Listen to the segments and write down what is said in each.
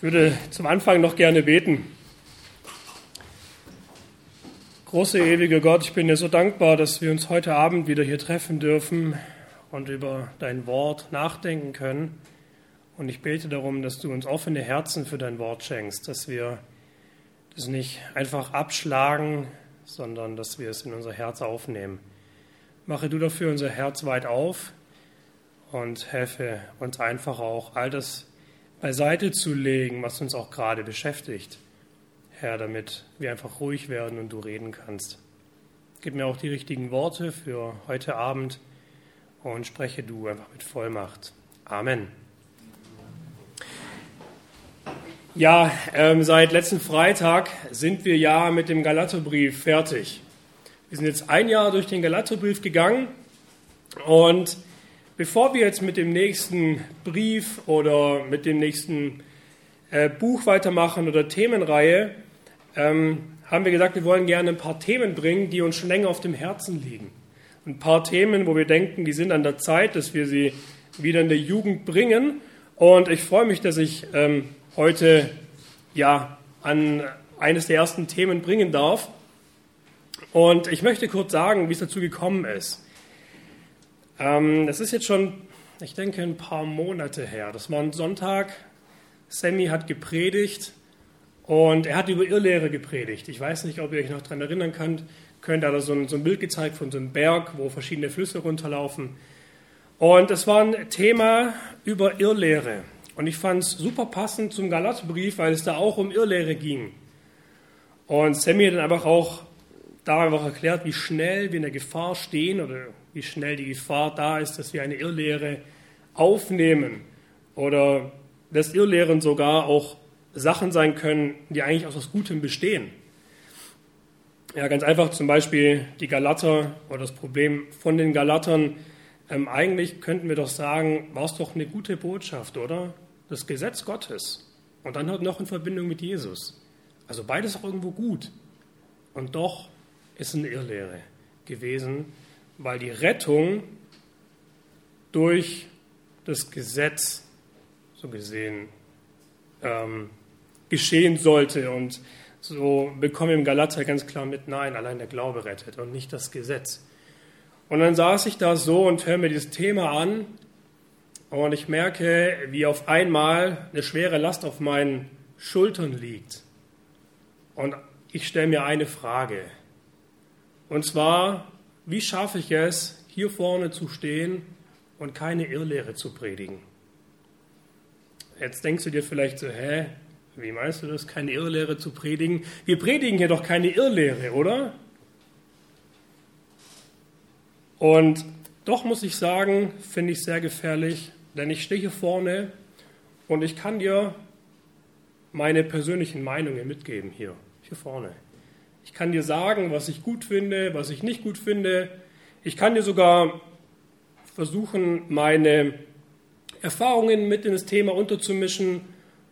Ich würde zum Anfang noch gerne beten. Große ewige Gott, ich bin dir so dankbar, dass wir uns heute Abend wieder hier treffen dürfen und über dein Wort nachdenken können. Und ich bete darum, dass du uns offene Herzen für dein Wort schenkst, dass wir das nicht einfach abschlagen, sondern dass wir es in unser Herz aufnehmen. Mache du dafür unser Herz weit auf und helfe uns einfach auch all das beiseite zu legen, was uns auch gerade beschäftigt. Herr, damit wir einfach ruhig werden und du reden kannst. Gib mir auch die richtigen Worte für heute Abend und spreche du einfach mit Vollmacht. Amen. Ja, ähm, seit letzten Freitag sind wir ja mit dem Galaterbrief fertig. Wir sind jetzt ein Jahr durch den Galaterbrief gegangen und Bevor wir jetzt mit dem nächsten Brief oder mit dem nächsten äh, Buch weitermachen oder Themenreihe, ähm, haben wir gesagt, wir wollen gerne ein paar Themen bringen, die uns schon länger auf dem Herzen liegen. Ein paar Themen, wo wir denken, die sind an der Zeit, dass wir sie wieder in der Jugend bringen. Und ich freue mich, dass ich ähm, heute ja an eines der ersten Themen bringen darf. Und ich möchte kurz sagen, wie es dazu gekommen ist. Ähm, das ist jetzt schon, ich denke, ein paar Monate her. Das war ein Sonntag. Sammy hat gepredigt und er hat über Irrlehre gepredigt. Ich weiß nicht, ob ihr euch noch daran erinnern könnt. Könnt, er hat so ein, so ein Bild gezeigt von so einem Berg, wo verschiedene Flüsse runterlaufen. Und es war ein Thema über Irrlehre. Und ich fand es super passend zum Galaterbrief, weil es da auch um Irrlehre ging. Und Sammy hat dann einfach auch da erklärt, wie schnell wir in der Gefahr stehen oder wie schnell die Gefahr da ist, dass wir eine Irrlehre aufnehmen oder dass Irrlehren sogar auch Sachen sein können, die eigentlich aus was Gutem bestehen. Ja, ganz einfach zum Beispiel die Galater oder das Problem von den Galatern. Ähm, eigentlich könnten wir doch sagen, war es doch eine gute Botschaft, oder? Das Gesetz Gottes. Und dann halt noch in Verbindung mit Jesus. Also beides auch irgendwo gut. Und doch ist eine Irrlehre gewesen, weil die Rettung durch das Gesetz so gesehen ähm, geschehen sollte. Und so bekommen wir im Galater ganz klar mit, nein, allein der Glaube rettet und nicht das Gesetz. Und dann saß ich da so und höre mir dieses Thema an und ich merke, wie auf einmal eine schwere Last auf meinen Schultern liegt. Und ich stelle mir eine Frage. Und zwar, wie schaffe ich es, hier vorne zu stehen und keine Irrlehre zu predigen? Jetzt denkst du dir vielleicht so, hä, wie meinst du das, keine Irrlehre zu predigen? Wir predigen hier doch keine Irrlehre, oder? Und doch muss ich sagen, finde ich sehr gefährlich, denn ich stehe hier vorne und ich kann dir meine persönlichen Meinungen mitgeben hier, hier vorne. Ich kann dir sagen, was ich gut finde, was ich nicht gut finde. Ich kann dir sogar versuchen, meine Erfahrungen mit in das Thema unterzumischen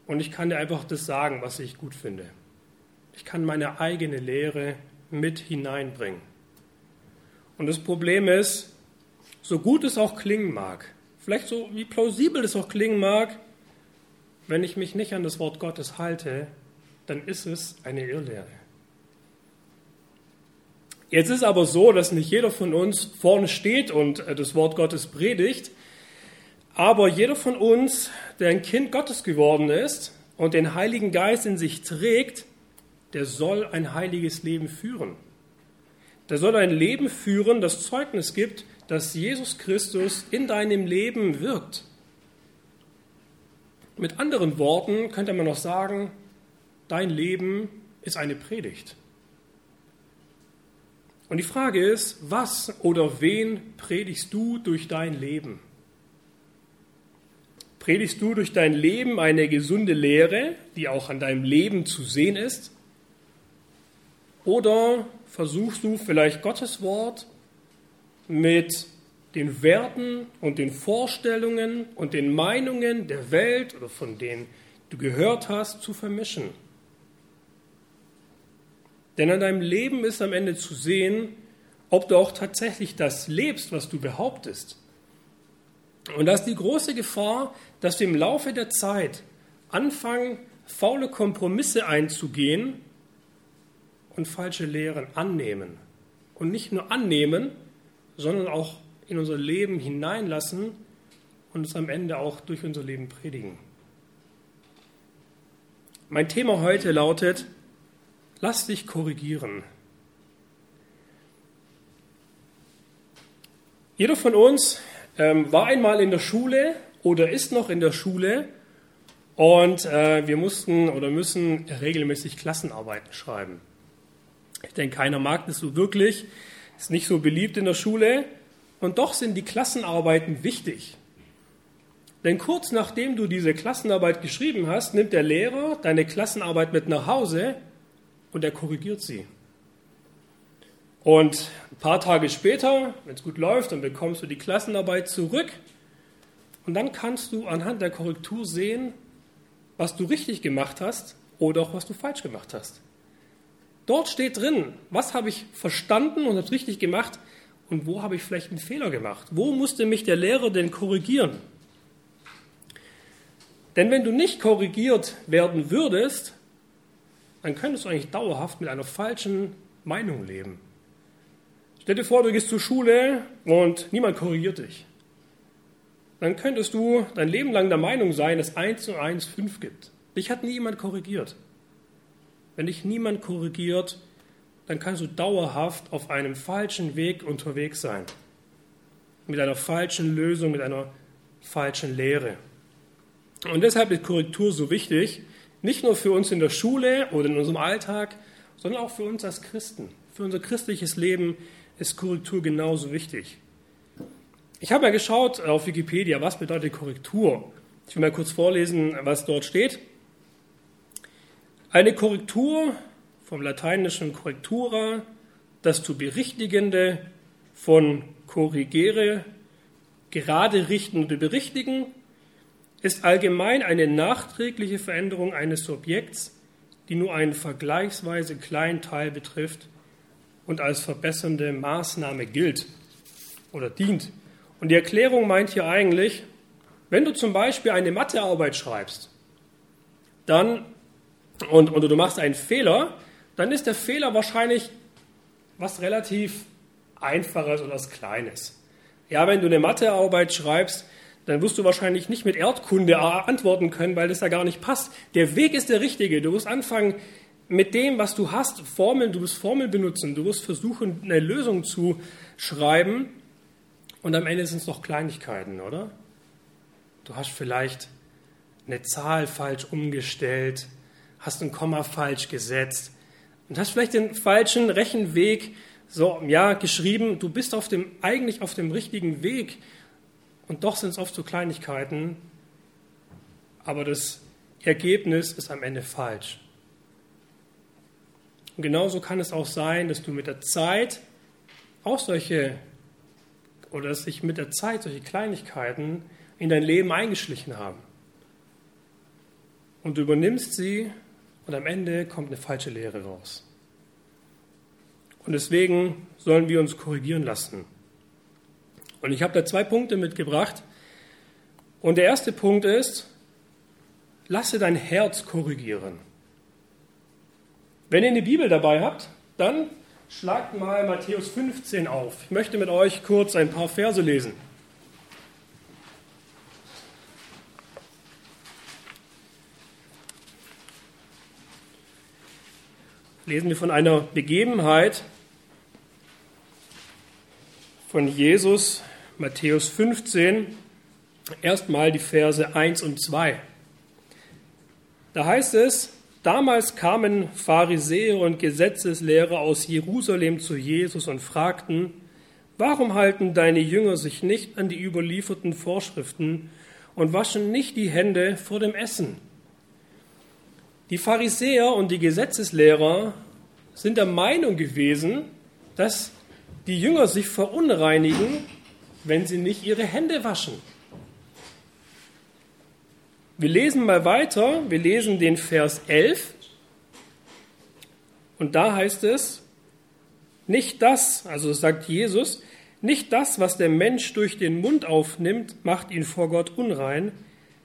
und ich kann dir einfach das sagen, was ich gut finde. Ich kann meine eigene Lehre mit hineinbringen. Und das Problem ist, so gut es auch klingen mag, vielleicht so wie plausibel es auch klingen mag, wenn ich mich nicht an das Wort Gottes halte, dann ist es eine Irrlehre. Jetzt ist aber so, dass nicht jeder von uns vorne steht und äh, das Wort Gottes predigt, aber jeder von uns, der ein Kind Gottes geworden ist und den Heiligen Geist in sich trägt, der soll ein heiliges Leben führen. Der soll ein Leben führen, das Zeugnis gibt, dass Jesus Christus in deinem Leben wirkt. Mit anderen Worten könnte man noch sagen, dein Leben ist eine Predigt. Und die Frage ist, was oder wen predigst du durch dein Leben? Predigst du durch dein Leben eine gesunde Lehre, die auch an deinem Leben zu sehen ist? Oder versuchst du vielleicht Gottes Wort mit den Werten und den Vorstellungen und den Meinungen der Welt oder von denen du gehört hast zu vermischen? Denn an deinem Leben ist am Ende zu sehen, ob du auch tatsächlich das lebst, was du behauptest. Und da ist die große Gefahr, dass wir im Laufe der Zeit anfangen, faule Kompromisse einzugehen und falsche Lehren annehmen. Und nicht nur annehmen, sondern auch in unser Leben hineinlassen und es am Ende auch durch unser Leben predigen. Mein Thema heute lautet, lass dich korrigieren. Jeder von uns ähm, war einmal in der Schule oder ist noch in der Schule und äh, wir mussten oder müssen regelmäßig Klassenarbeiten schreiben. Ich denke, keiner mag das so wirklich, ist nicht so beliebt in der Schule und doch sind die Klassenarbeiten wichtig. Denn kurz nachdem du diese Klassenarbeit geschrieben hast, nimmt der Lehrer deine Klassenarbeit mit nach Hause und er korrigiert sie. Und ein paar Tage später, wenn es gut läuft, dann bekommst du die Klassenarbeit zurück und dann kannst du anhand der Korrektur sehen, was du richtig gemacht hast oder auch was du falsch gemacht hast. Dort steht drin, was habe ich verstanden und habe richtig gemacht und wo habe ich vielleicht einen Fehler gemacht. Wo musste mich der Lehrer denn korrigieren? Denn wenn du nicht korrigiert werden würdest, dann könntest du eigentlich dauerhaft mit einer falschen Meinung leben. Stell dir vor, du gehst zur Schule und niemand korrigiert dich. Dann könntest du dein Leben lang der Meinung sein, dass 1 und 1 5 gibt. Dich hat niemand korrigiert. Wenn dich niemand korrigiert, dann kannst du dauerhaft auf einem falschen Weg unterwegs sein. Mit einer falschen Lösung, mit einer falschen Lehre. Und deshalb ist Korrektur so wichtig, nicht nur für uns in der Schule oder in unserem Alltag, sondern auch für uns als Christen. Für unser christliches Leben ist Korrektur genauso wichtig. Ich habe mal geschaut auf Wikipedia, was bedeutet Korrektur. Ich will mal kurz vorlesen, was dort steht. Eine Korrektur vom lateinischen correctura, das zu berichtigende, von corrigere, gerade richten oder berichtigen, ist allgemein eine nachträgliche Veränderung eines Subjekts, die nur einen vergleichsweise kleinen Teil betrifft und als verbessernde Maßnahme gilt oder dient. Und die Erklärung meint hier eigentlich, wenn du zum Beispiel eine Mathearbeit schreibst, dann und, und du machst einen Fehler, dann ist der Fehler wahrscheinlich was relativ Einfaches oder was Kleines. Ja, wenn du eine Mathearbeit schreibst, dann wirst du wahrscheinlich nicht mit Erdkunde antworten können, weil das ja gar nicht passt. Der Weg ist der richtige. Du wirst anfangen mit dem, was du hast, Formeln, du wirst Formeln benutzen, du wirst versuchen, eine Lösung zu schreiben und am Ende sind es doch Kleinigkeiten, oder? Du hast vielleicht eine Zahl falsch umgestellt, hast ein Komma falsch gesetzt und hast vielleicht den falschen Rechenweg so ja geschrieben. Du bist auf dem eigentlich auf dem richtigen Weg und doch sind es oft so Kleinigkeiten, aber das Ergebnis ist am Ende falsch. Und genauso kann es auch sein, dass du mit der Zeit auch solche oder dass sich mit der Zeit solche Kleinigkeiten in dein Leben eingeschlichen haben. Und du übernimmst sie und am Ende kommt eine falsche Lehre raus. Und deswegen sollen wir uns korrigieren lassen. Und ich habe da zwei Punkte mitgebracht. Und der erste Punkt ist, lasse dein Herz korrigieren. Wenn ihr eine Bibel dabei habt, dann Schlagt mal Matthäus 15 auf. Ich möchte mit euch kurz ein paar Verse lesen. Lesen wir von einer Begebenheit von Jesus, Matthäus 15, erstmal die Verse 1 und 2. Da heißt es, Damals kamen Pharisäer und Gesetzeslehrer aus Jerusalem zu Jesus und fragten, warum halten deine Jünger sich nicht an die überlieferten Vorschriften und waschen nicht die Hände vor dem Essen? Die Pharisäer und die Gesetzeslehrer sind der Meinung gewesen, dass die Jünger sich verunreinigen, wenn sie nicht ihre Hände waschen. Wir lesen mal weiter, wir lesen den Vers 11 und da heißt es, nicht das, also sagt Jesus, nicht das, was der Mensch durch den Mund aufnimmt, macht ihn vor Gott unrein,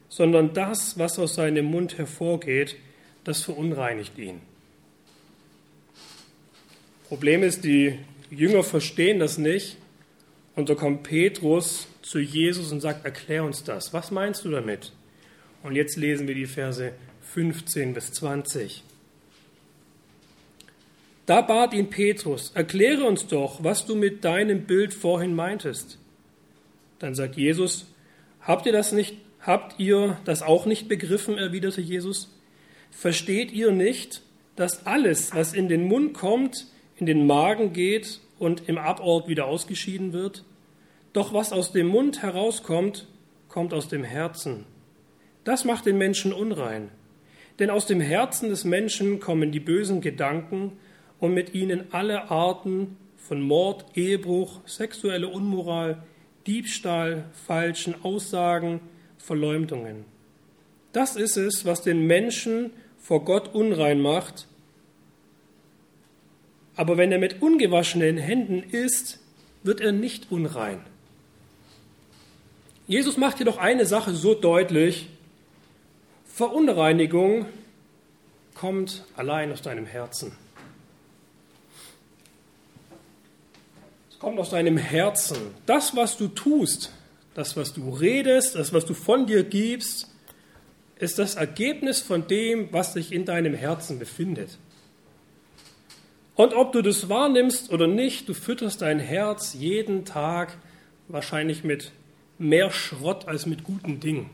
sondern das, was aus seinem Mund hervorgeht, das verunreinigt ihn. Problem ist, die Jünger verstehen das nicht und da kommt Petrus zu Jesus und sagt, erklär uns das. Was meinst du damit? Und jetzt lesen wir die Verse 15 bis 20. Da bat ihn Petrus, erkläre uns doch, was du mit deinem Bild vorhin meintest. Dann sagt Jesus, habt ihr das nicht, habt ihr das auch nicht begriffen, erwiderte Jesus? Versteht ihr nicht, dass alles, was in den Mund kommt, in den Magen geht und im Abort wieder ausgeschieden wird? Doch was aus dem Mund herauskommt, kommt aus dem Herzen. Das macht den Menschen unrein. Denn aus dem Herzen des Menschen kommen die bösen Gedanken und mit ihnen alle Arten von Mord, Ehebruch, sexuelle Unmoral, Diebstahl, falschen Aussagen, Verleumdungen. Das ist es, was den Menschen vor Gott unrein macht. Aber wenn er mit ungewaschenen Händen isst, wird er nicht unrein. Jesus macht jedoch eine Sache so deutlich, Verunreinigung kommt allein aus deinem Herzen. Es kommt aus deinem Herzen. Das, was du tust, das, was du redest, das, was du von dir gibst, ist das Ergebnis von dem, was sich in deinem Herzen befindet. Und ob du das wahrnimmst oder nicht, du fütterst dein Herz jeden Tag wahrscheinlich mit mehr Schrott als mit guten Dingen.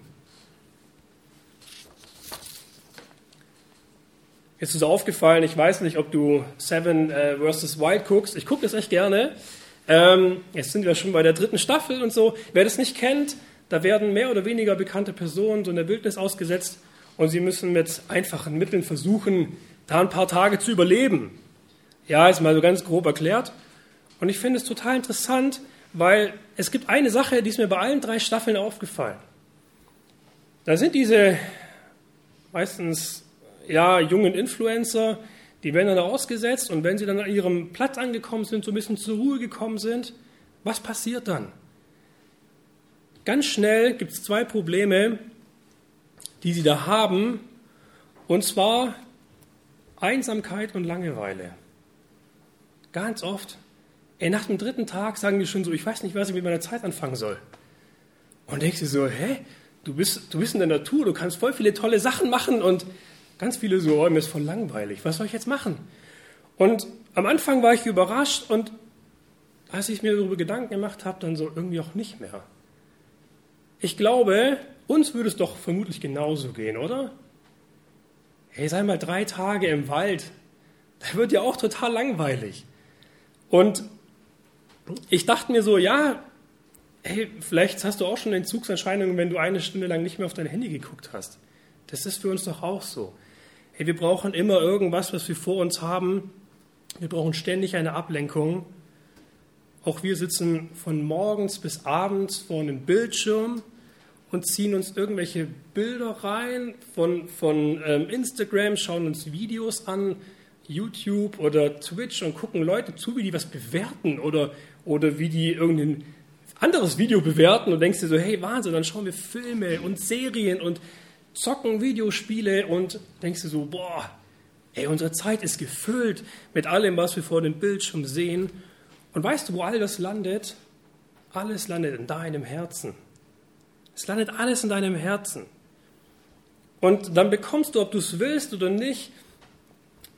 Jetzt ist aufgefallen, ich weiß nicht, ob du Seven äh, vs. Wild guckst. Ich gucke das echt gerne. Ähm, jetzt sind wir schon bei der dritten Staffel und so. Wer das nicht kennt, da werden mehr oder weniger bekannte Personen so in der Wildnis ausgesetzt und sie müssen mit einfachen Mitteln versuchen, da ein paar Tage zu überleben. Ja, ist mal so ganz grob erklärt. Und ich finde es total interessant, weil es gibt eine Sache, die ist mir bei allen drei Staffeln aufgefallen. Da sind diese meistens ja, jungen Influencer, die werden dann ausgesetzt und wenn sie dann an ihrem Platz angekommen sind, so ein bisschen zur Ruhe gekommen sind, was passiert dann? Ganz schnell gibt es zwei Probleme, die sie da haben, und zwar Einsamkeit und Langeweile. Ganz oft. Ey, nach dem dritten Tag sagen die schon so, ich weiß nicht, was ich mit meiner Zeit anfangen soll. Und denkst du so, hä? Du bist, du bist in der Natur, du kannst voll viele tolle Sachen machen und Ganz viele so, oh, mir ist voll langweilig, was soll ich jetzt machen? Und am Anfang war ich überrascht und als ich mir darüber Gedanken gemacht habe, dann so irgendwie auch nicht mehr. Ich glaube, uns würde es doch vermutlich genauso gehen, oder? Hey, sei mal drei Tage im Wald, da wird ja auch total langweilig. Und ich dachte mir so, ja, hey, vielleicht hast du auch schon Entzugserscheinungen, wenn du eine Stunde lang nicht mehr auf dein Handy geguckt hast. Das ist für uns doch auch so. Hey, wir brauchen immer irgendwas, was wir vor uns haben. Wir brauchen ständig eine Ablenkung. Auch wir sitzen von morgens bis abends vor einem Bildschirm und ziehen uns irgendwelche Bilder rein von, von ähm, Instagram, schauen uns Videos an, YouTube oder Twitch und gucken Leute zu, wie die was bewerten oder, oder wie die irgendein anderes Video bewerten und denkst dir so, hey Wahnsinn, dann schauen wir Filme und Serien und zocken Videospiele und denkst du so, boah, ey, unsere Zeit ist gefüllt mit allem, was wir vor dem Bildschirm sehen. Und weißt du, wo all das landet? Alles landet in deinem Herzen. Es landet alles in deinem Herzen. Und dann bekommst du, ob du es willst oder nicht,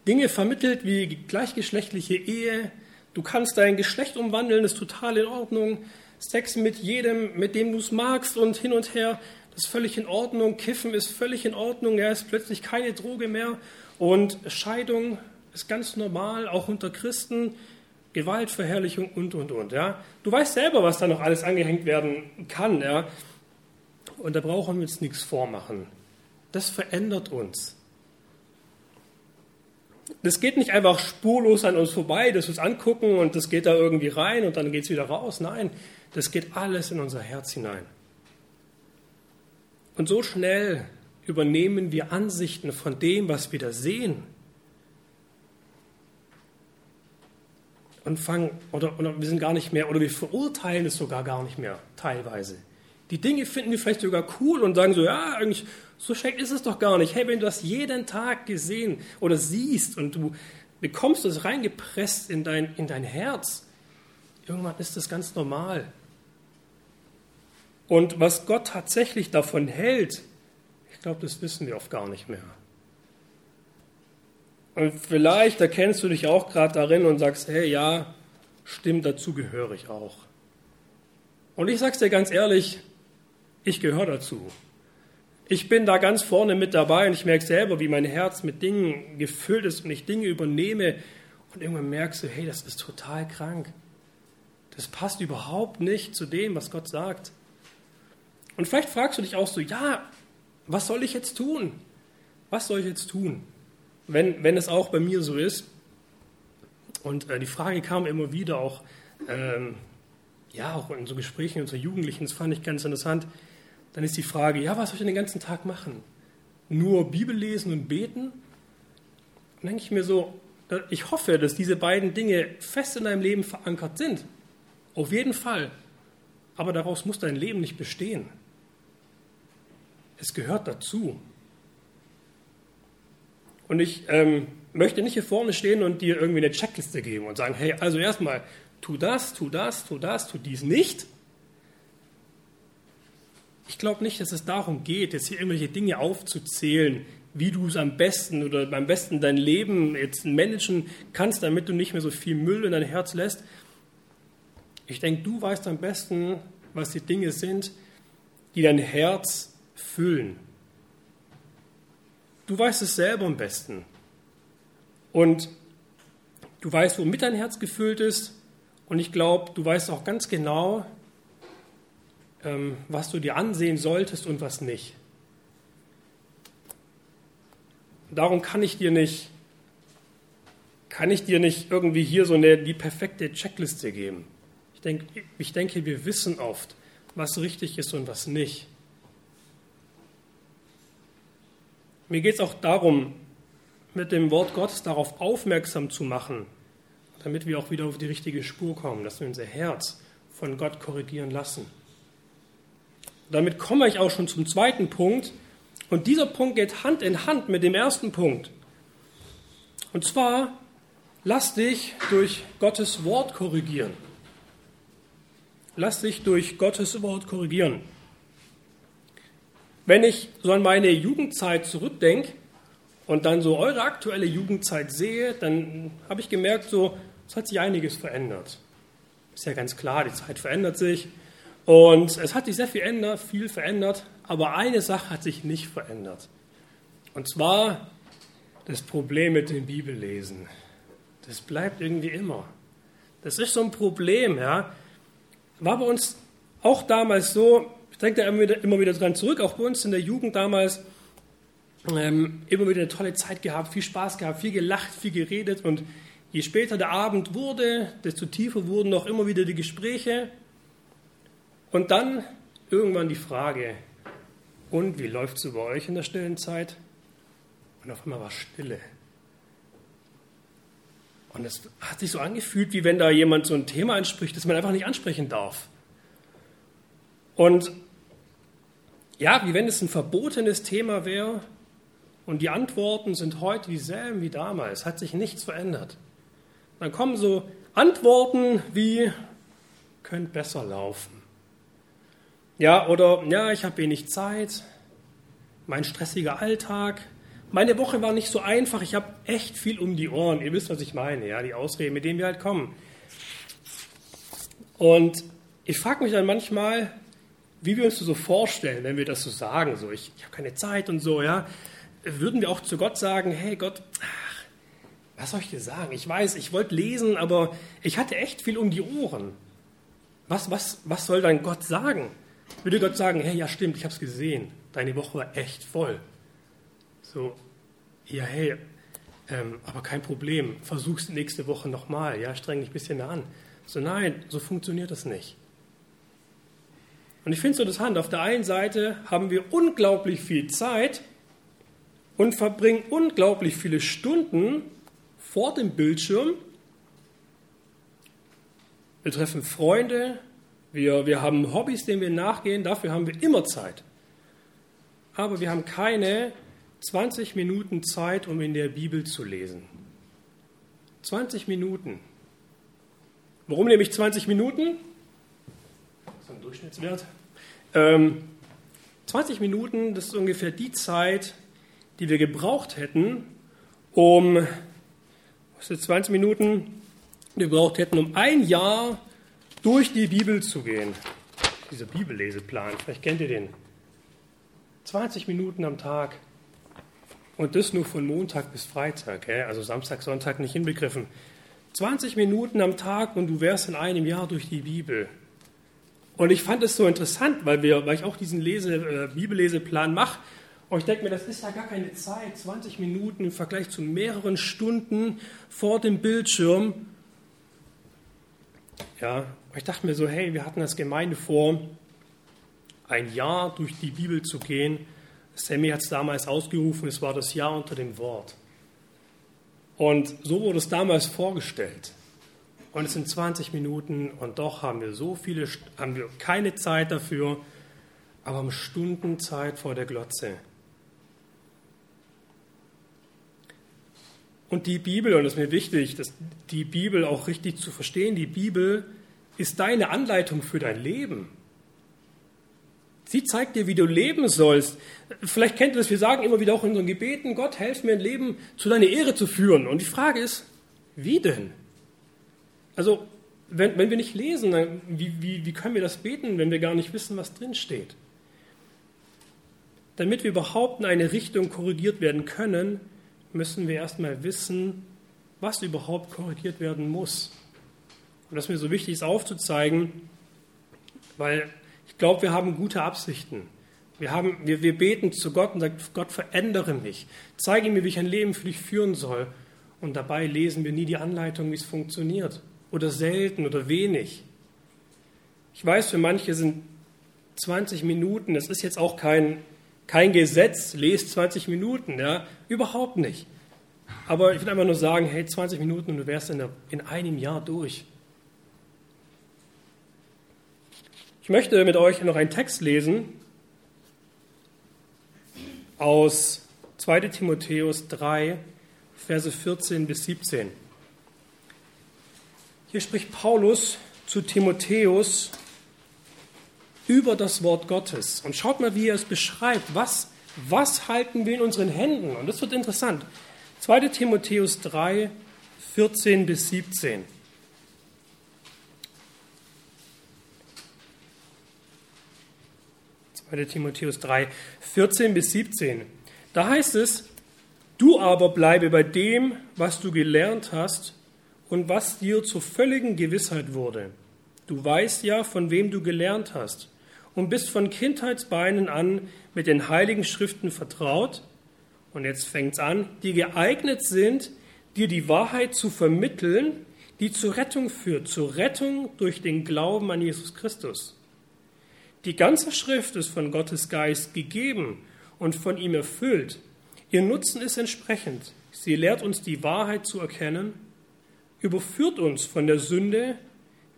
Dinge vermittelt wie gleichgeschlechtliche Ehe. Du kannst dein Geschlecht umwandeln, ist total in Ordnung. Sex mit jedem, mit dem du es magst und hin und her. Das ist völlig in Ordnung. Kiffen ist völlig in Ordnung. Er ist plötzlich keine Droge mehr. Und Scheidung ist ganz normal, auch unter Christen. Gewaltverherrlichung und, und, und. Ja. Du weißt selber, was da noch alles angehängt werden kann. Ja. Und da brauchen wir uns nichts vormachen. Das verändert uns. Das geht nicht einfach spurlos an uns vorbei, dass wir es angucken und das geht da irgendwie rein und dann geht es wieder raus. Nein, das geht alles in unser Herz hinein. Und so schnell übernehmen wir Ansichten von dem, was wir da sehen. Und fangen, oder, oder wir sind gar nicht mehr, oder wir verurteilen es sogar gar nicht mehr, teilweise. Die Dinge finden wir vielleicht sogar cool und sagen so, ja, eigentlich So schlecht ist es doch gar nicht. Hey, wenn du das jeden Tag gesehen oder siehst und du bekommst es reingepresst in dein, in dein Herz, irgendwann ist das ganz normal. Und was Gott tatsächlich davon hält, ich glaube, das wissen wir oft gar nicht mehr. Und vielleicht erkennst du dich auch gerade darin und sagst, hey, ja, stimmt, dazu gehöre ich auch. Und ich sage es dir ganz ehrlich, ich gehöre dazu. Ich bin da ganz vorne mit dabei und ich merke selber, wie mein Herz mit Dingen gefüllt ist und ich Dinge übernehme und irgendwann merkst du, hey, das ist total krank. Das passt überhaupt nicht zu dem, was Gott sagt. Und vielleicht fragst du dich auch so, ja, was soll ich jetzt tun? Was soll ich jetzt tun? Wenn, wenn es auch bei mir so ist. Und äh, die Frage kam immer wieder auch, ähm, ja, auch in so Gesprächen unter Jugendlichen, das fand ich ganz interessant. Dann ist die Frage, ja, was soll ich den ganzen Tag machen? Nur Bibel lesen und beten? Dann denke ich mir so, ich hoffe, dass diese beiden Dinge fest in deinem Leben verankert sind. Auf jeden Fall. Aber daraus muss dein Leben nicht bestehen. Es gehört dazu. Und ich ähm, möchte nicht hier vorne stehen und dir irgendwie eine Checkliste geben und sagen, hey, also erstmal, tu das, tu das, tu das, tu dies nicht. Ich glaube nicht, dass es darum geht, jetzt hier irgendwelche Dinge aufzuzählen, wie du es am besten oder am besten dein Leben jetzt managen kannst, damit du nicht mehr so viel Müll in dein Herz lässt. Ich denke, du weißt am besten, was die Dinge sind, die dein Herz füllen. Du weißt es selber am besten. Und du weißt, womit dein Herz gefüllt ist. Und ich glaube, du weißt auch ganz genau, was du dir ansehen solltest und was nicht. Darum kann ich dir nicht, kann ich dir nicht irgendwie hier so eine, die perfekte Checkliste geben. Ich, denk, ich denke, wir wissen oft, was richtig ist und was nicht. Mir geht es auch darum, mit dem Wort Gottes darauf aufmerksam zu machen, damit wir auch wieder auf die richtige Spur kommen, dass wir unser Herz von Gott korrigieren lassen. Damit komme ich auch schon zum zweiten Punkt. Und dieser Punkt geht Hand in Hand mit dem ersten Punkt. Und zwar, lass dich durch Gottes Wort korrigieren. Lass dich durch Gottes Wort korrigieren. Wenn ich so an meine Jugendzeit zurückdenke und dann so eure aktuelle Jugendzeit sehe, dann habe ich gemerkt, so, es hat sich einiges verändert. Ist ja ganz klar, die Zeit verändert sich. Und es hat sich sehr viel, ändert, viel verändert, aber eine Sache hat sich nicht verändert. Und zwar das Problem mit dem Bibellesen. Das bleibt irgendwie immer. Das ist so ein Problem, ja. War bei uns auch damals so, denke da immer wieder, immer wieder dran zurück, auch bei uns in der Jugend damals. Ähm, immer wieder eine tolle Zeit gehabt, viel Spaß gehabt, viel gelacht, viel geredet und je später der Abend wurde, desto tiefer wurden noch immer wieder die Gespräche. Und dann irgendwann die Frage, und wie läuft es über euch in der stillen Zeit? Und auf einmal war Stille. Und es hat sich so angefühlt, wie wenn da jemand so ein Thema anspricht, das man einfach nicht ansprechen darf. Und ja, wie wenn es ein verbotenes Thema wäre und die Antworten sind heute dieselben wie damals, hat sich nichts verändert. Dann kommen so Antworten wie, könnt besser laufen. Ja, oder ja, ich habe wenig Zeit, mein stressiger Alltag, meine Woche war nicht so einfach, ich habe echt viel um die Ohren. Ihr wisst, was ich meine, ja, die Ausreden, mit denen wir halt kommen. Und ich frage mich dann manchmal, wie wir uns das so vorstellen, wenn wir das so sagen, so ich, ich habe keine Zeit und so, ja, würden wir auch zu Gott sagen, hey Gott, ach, was soll ich dir sagen? Ich weiß, ich wollte lesen, aber ich hatte echt viel um die Ohren. Was, was, was soll dann Gott sagen? Würde Gott sagen, hey, ja stimmt, ich habe es gesehen, deine Woche war echt voll. So, ja, hey, ähm, aber kein Problem, versuch's nächste Woche nochmal, ja, streng dich ein bisschen mehr an. So, nein, so funktioniert das nicht. Und ich finde es interessant, auf der einen Seite haben wir unglaublich viel Zeit und verbringen unglaublich viele Stunden vor dem Bildschirm. Wir treffen Freunde, wir, wir haben Hobbys, denen wir nachgehen, dafür haben wir immer Zeit. aber wir haben keine 20 Minuten Zeit, um in der Bibel zu lesen. 20 Minuten. Warum nehme ich 20 Minuten? Das ist ein Durchschnittswert. Ähm, 20 Minuten, das ist ungefähr die Zeit, die wir gebraucht hätten, um, was ist 20 Minuten, die wir gebraucht hätten, um ein Jahr durch die Bibel zu gehen. Dieser Bibelleseplan, vielleicht kennt ihr den. 20 Minuten am Tag. Und das nur von Montag bis Freitag, also Samstag, Sonntag nicht inbegriffen. 20 Minuten am Tag und du wärst in einem Jahr durch die Bibel. Und ich fand es so interessant, weil, wir, weil ich auch diesen Lese, äh, Bibelleseplan mache. Und ich denke mir, das ist ja gar keine Zeit, 20 Minuten im Vergleich zu mehreren Stunden vor dem Bildschirm. Ja, ich dachte mir so, hey, wir hatten als Gemeinde vor, ein Jahr durch die Bibel zu gehen. Sammy hat es damals ausgerufen, es war das Jahr unter dem Wort. Und so wurde es damals vorgestellt. Und es sind 20 Minuten und doch haben wir so viele, haben wir keine Zeit dafür, aber haben Stunden Zeit vor der Glotze. Und die Bibel, und das ist mir wichtig, dass die Bibel auch richtig zu verstehen, die Bibel ist deine Anleitung für dein Leben. Sie zeigt dir, wie du leben sollst. Vielleicht kennt ihr das, wir sagen immer wieder auch in unseren Gebeten, Gott, helf mir ein Leben zu deiner Ehre zu führen. Und die Frage ist, wie denn? Also, wenn, wenn wir nicht lesen, dann, wie, wie, wie können wir das beten, wenn wir gar nicht wissen, was drin steht? Damit wir überhaupt in eine Richtung korrigiert werden können, müssen wir erstmal wissen, was überhaupt korrigiert werden muss. Und das mir so wichtig ist aufzuzeigen, weil ich glaube, wir haben gute Absichten. Wir, haben, wir, wir beten zu Gott und sagen, Gott, verändere mich. Zeige mir, wie ich ein Leben für dich führen soll. Und dabei lesen wir nie die Anleitung, wie es funktioniert. Oder selten oder wenig. Ich weiß, für manche sind 20 Minuten, das ist jetzt auch kein, kein Gesetz, lest 20 Minuten, ja, überhaupt nicht. Aber ich will einfach nur sagen, hey, 20 Minuten und du wärst in, der, in einem Jahr durch. Ich möchte mit euch noch einen Text lesen aus 2 Timotheus 3, Verse 14 bis 17. Hier spricht Paulus zu Timotheus über das Wort Gottes. Und schaut mal, wie er es beschreibt. Was, was halten wir in unseren Händen? Und das wird interessant. 2 Timotheus 3, 14 bis 17. 2. Timotheus 3, 14 bis 17. Da heißt es, du aber bleibe bei dem, was du gelernt hast und was dir zur völligen Gewissheit wurde. Du weißt ja, von wem du gelernt hast und bist von Kindheitsbeinen an mit den heiligen Schriften vertraut. Und jetzt fängt es an, die geeignet sind, dir die Wahrheit zu vermitteln, die zur Rettung führt, zur Rettung durch den Glauben an Jesus Christus. Die ganze Schrift ist von Gottes Geist gegeben und von ihm erfüllt. Ihr Nutzen ist entsprechend. Sie lehrt uns die Wahrheit zu erkennen, überführt uns von der Sünde,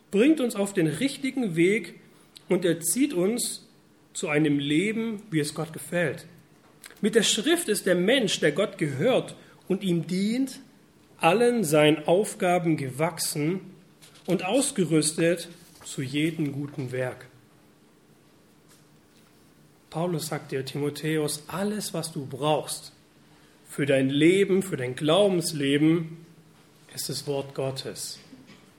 bringt uns auf den richtigen Weg und erzieht uns zu einem Leben, wie es Gott gefällt. Mit der Schrift ist der Mensch, der Gott gehört und ihm dient, allen seinen Aufgaben gewachsen und ausgerüstet zu jedem guten Werk. Paulus sagt dir, Timotheus, alles, was du brauchst für dein Leben, für dein Glaubensleben, ist das Wort Gottes.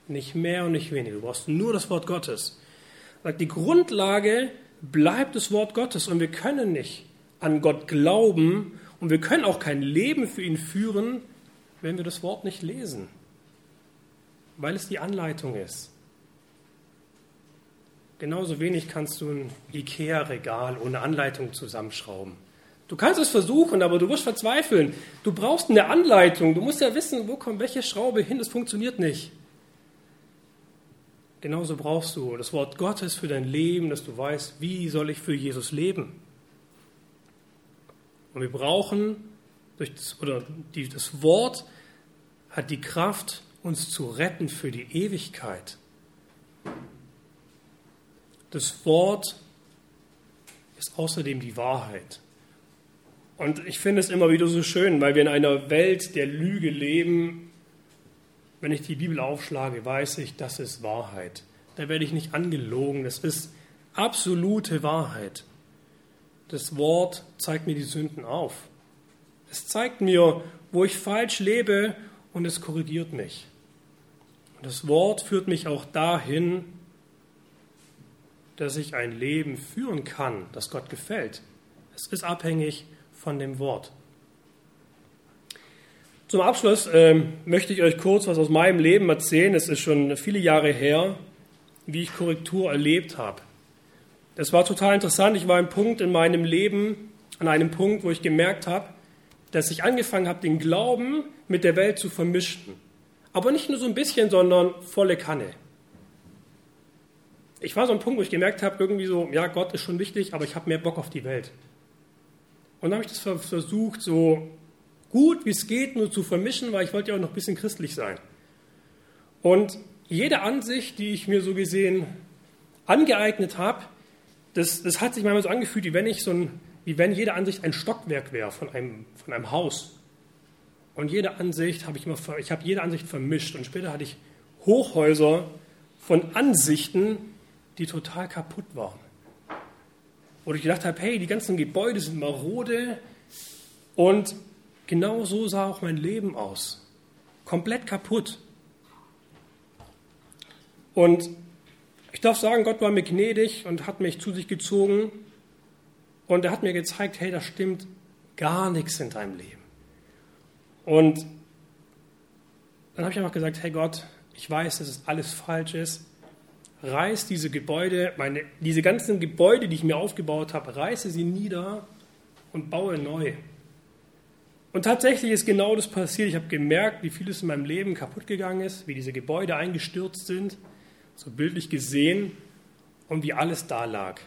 Nicht mehr und nicht weniger. Du brauchst nur das Wort Gottes. Die Grundlage bleibt das Wort Gottes und wir können nicht an Gott glauben und wir können auch kein Leben für ihn führen, wenn wir das Wort nicht lesen, weil es die Anleitung ist. Genauso wenig kannst du ein IKEA-Regal ohne Anleitung zusammenschrauben. Du kannst es versuchen, aber du wirst verzweifeln. Du brauchst eine Anleitung. Du musst ja wissen, wo kommt welche Schraube hin. Das funktioniert nicht. Genauso brauchst du das Wort Gottes für dein Leben, dass du weißt, wie soll ich für Jesus leben. Und wir brauchen, durch das, oder die, das Wort hat die Kraft, uns zu retten für die Ewigkeit. Das Wort ist außerdem die Wahrheit. Und ich finde es immer wieder so schön, weil wir in einer Welt der Lüge leben. Wenn ich die Bibel aufschlage, weiß ich, das ist Wahrheit. Da werde ich nicht angelogen. Das ist absolute Wahrheit. Das Wort zeigt mir die Sünden auf. Es zeigt mir, wo ich falsch lebe und es korrigiert mich. Und das Wort führt mich auch dahin, dass ich ein Leben führen kann, das Gott gefällt. Es ist abhängig von dem Wort. Zum Abschluss äh, möchte ich euch kurz was aus meinem Leben erzählen. Es ist schon viele Jahre her, wie ich Korrektur erlebt habe. Das war total interessant. Ich war ein Punkt in meinem Leben, an einem Punkt, wo ich gemerkt habe, dass ich angefangen habe, den Glauben mit der Welt zu vermischen. Aber nicht nur so ein bisschen, sondern volle Kanne. Ich war so ein Punkt, wo ich gemerkt habe, irgendwie so, ja, Gott ist schon wichtig, aber ich habe mehr Bock auf die Welt. Und dann habe ich das versucht, so gut wie es geht, nur zu vermischen, weil ich wollte ja auch noch ein bisschen christlich sein. Und jede Ansicht, die ich mir so gesehen angeeignet habe, das, das hat sich manchmal so angefühlt, wie wenn ich so ein, wie wenn jede Ansicht ein Stockwerk wäre von einem, von einem Haus. Und jede Ansicht habe ich immer, ich habe jede Ansicht vermischt. Und später hatte ich Hochhäuser von Ansichten, die total kaputt waren. Wo ich gedacht habe, hey, die ganzen Gebäude sind marode. Und genau so sah auch mein Leben aus. Komplett kaputt. Und ich darf sagen, Gott war mir gnädig und hat mich zu sich gezogen. Und er hat mir gezeigt, hey, da stimmt gar nichts in deinem Leben. Und dann habe ich einfach gesagt, hey Gott, ich weiß, dass es alles falsch ist reiß diese Gebäude, meine, diese ganzen Gebäude, die ich mir aufgebaut habe, reiße sie nieder und baue neu. Und tatsächlich ist genau das passiert. Ich habe gemerkt, wie vieles in meinem Leben kaputt gegangen ist, wie diese Gebäude eingestürzt sind, so bildlich gesehen, und wie alles da lag.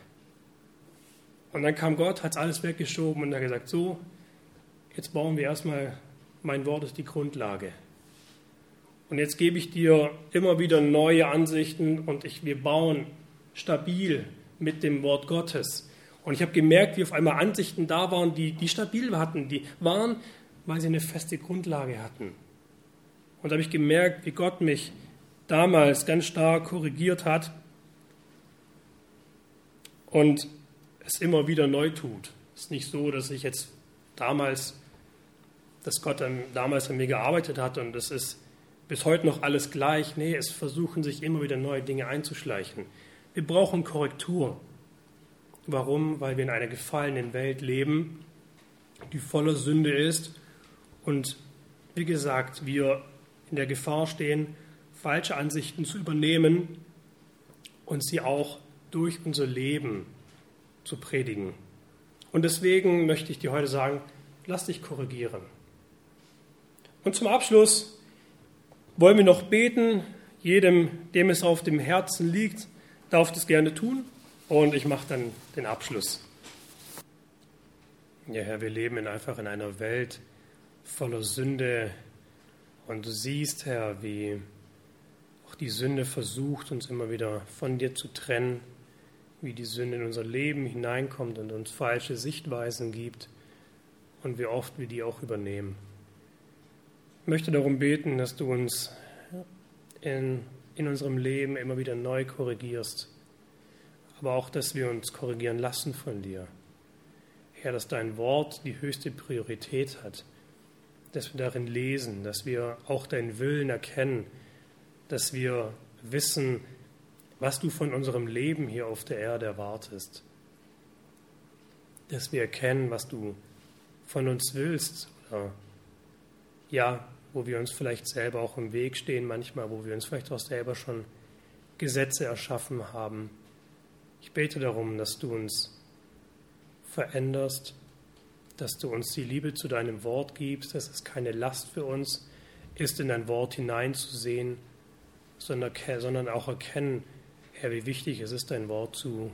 Und dann kam Gott, hat alles weggeschoben und hat gesagt, so, jetzt bauen wir erstmal, mein Wort ist die Grundlage. Und jetzt gebe ich dir immer wieder neue Ansichten und ich, wir bauen stabil mit dem Wort Gottes. Und ich habe gemerkt, wie auf einmal Ansichten da waren, die, die stabil hatten, die waren, weil sie eine feste Grundlage hatten. Und da habe ich gemerkt, wie Gott mich damals ganz stark korrigiert hat und es immer wieder neu tut. Es ist nicht so, dass ich jetzt damals, dass Gott damals an mir gearbeitet hat und es ist bis heute noch alles gleich. Nee, es versuchen sich immer wieder neue Dinge einzuschleichen. Wir brauchen Korrektur. Warum? Weil wir in einer gefallenen Welt leben, die voller Sünde ist und wie gesagt, wir in der Gefahr stehen, falsche Ansichten zu übernehmen und sie auch durch unser Leben zu predigen. Und deswegen möchte ich dir heute sagen, lass dich korrigieren. Und zum Abschluss wollen wir noch beten? Jedem, dem es auf dem Herzen liegt, darf das gerne tun. Und ich mache dann den Abschluss. Ja, Herr, wir leben in einfach in einer Welt voller Sünde. Und du siehst, Herr, wie auch die Sünde versucht, uns immer wieder von dir zu trennen, wie die Sünde in unser Leben hineinkommt und uns falsche Sichtweisen gibt und wie oft wir die auch übernehmen möchte darum beten, dass du uns in, in unserem Leben immer wieder neu korrigierst, aber auch, dass wir uns korrigieren lassen von dir. Herr, dass dein Wort die höchste Priorität hat, dass wir darin lesen, dass wir auch deinen Willen erkennen, dass wir wissen, was du von unserem Leben hier auf der Erde erwartest, dass wir erkennen, was du von uns willst ja, wo wir uns vielleicht selber auch im Weg stehen, manchmal, wo wir uns vielleicht auch selber schon Gesetze erschaffen haben. Ich bete darum, dass du uns veränderst, dass du uns die Liebe zu deinem Wort gibst, dass es keine Last für uns ist, in dein Wort hineinzusehen, sondern, auch erkennen, Herr, wie wichtig es ist, dein Wort zu,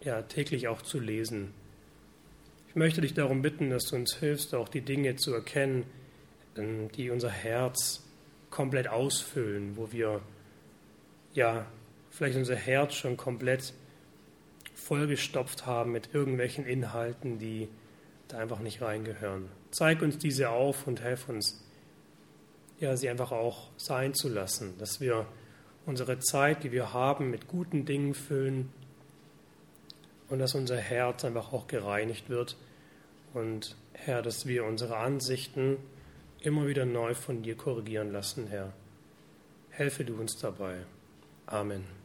ja, täglich auch zu lesen. Ich möchte dich darum bitten, dass du uns hilfst, auch die Dinge zu erkennen, die unser Herz komplett ausfüllen, wo wir ja vielleicht unser Herz schon komplett vollgestopft haben mit irgendwelchen Inhalten, die da einfach nicht reingehören. Zeig uns diese auf und helf uns, ja, sie einfach auch sein zu lassen, dass wir unsere Zeit, die wir haben, mit guten Dingen füllen und dass unser Herz einfach auch gereinigt wird und Herr, dass wir unsere Ansichten immer wieder neu von dir korrigieren lassen, Herr. Helfe du uns dabei. Amen.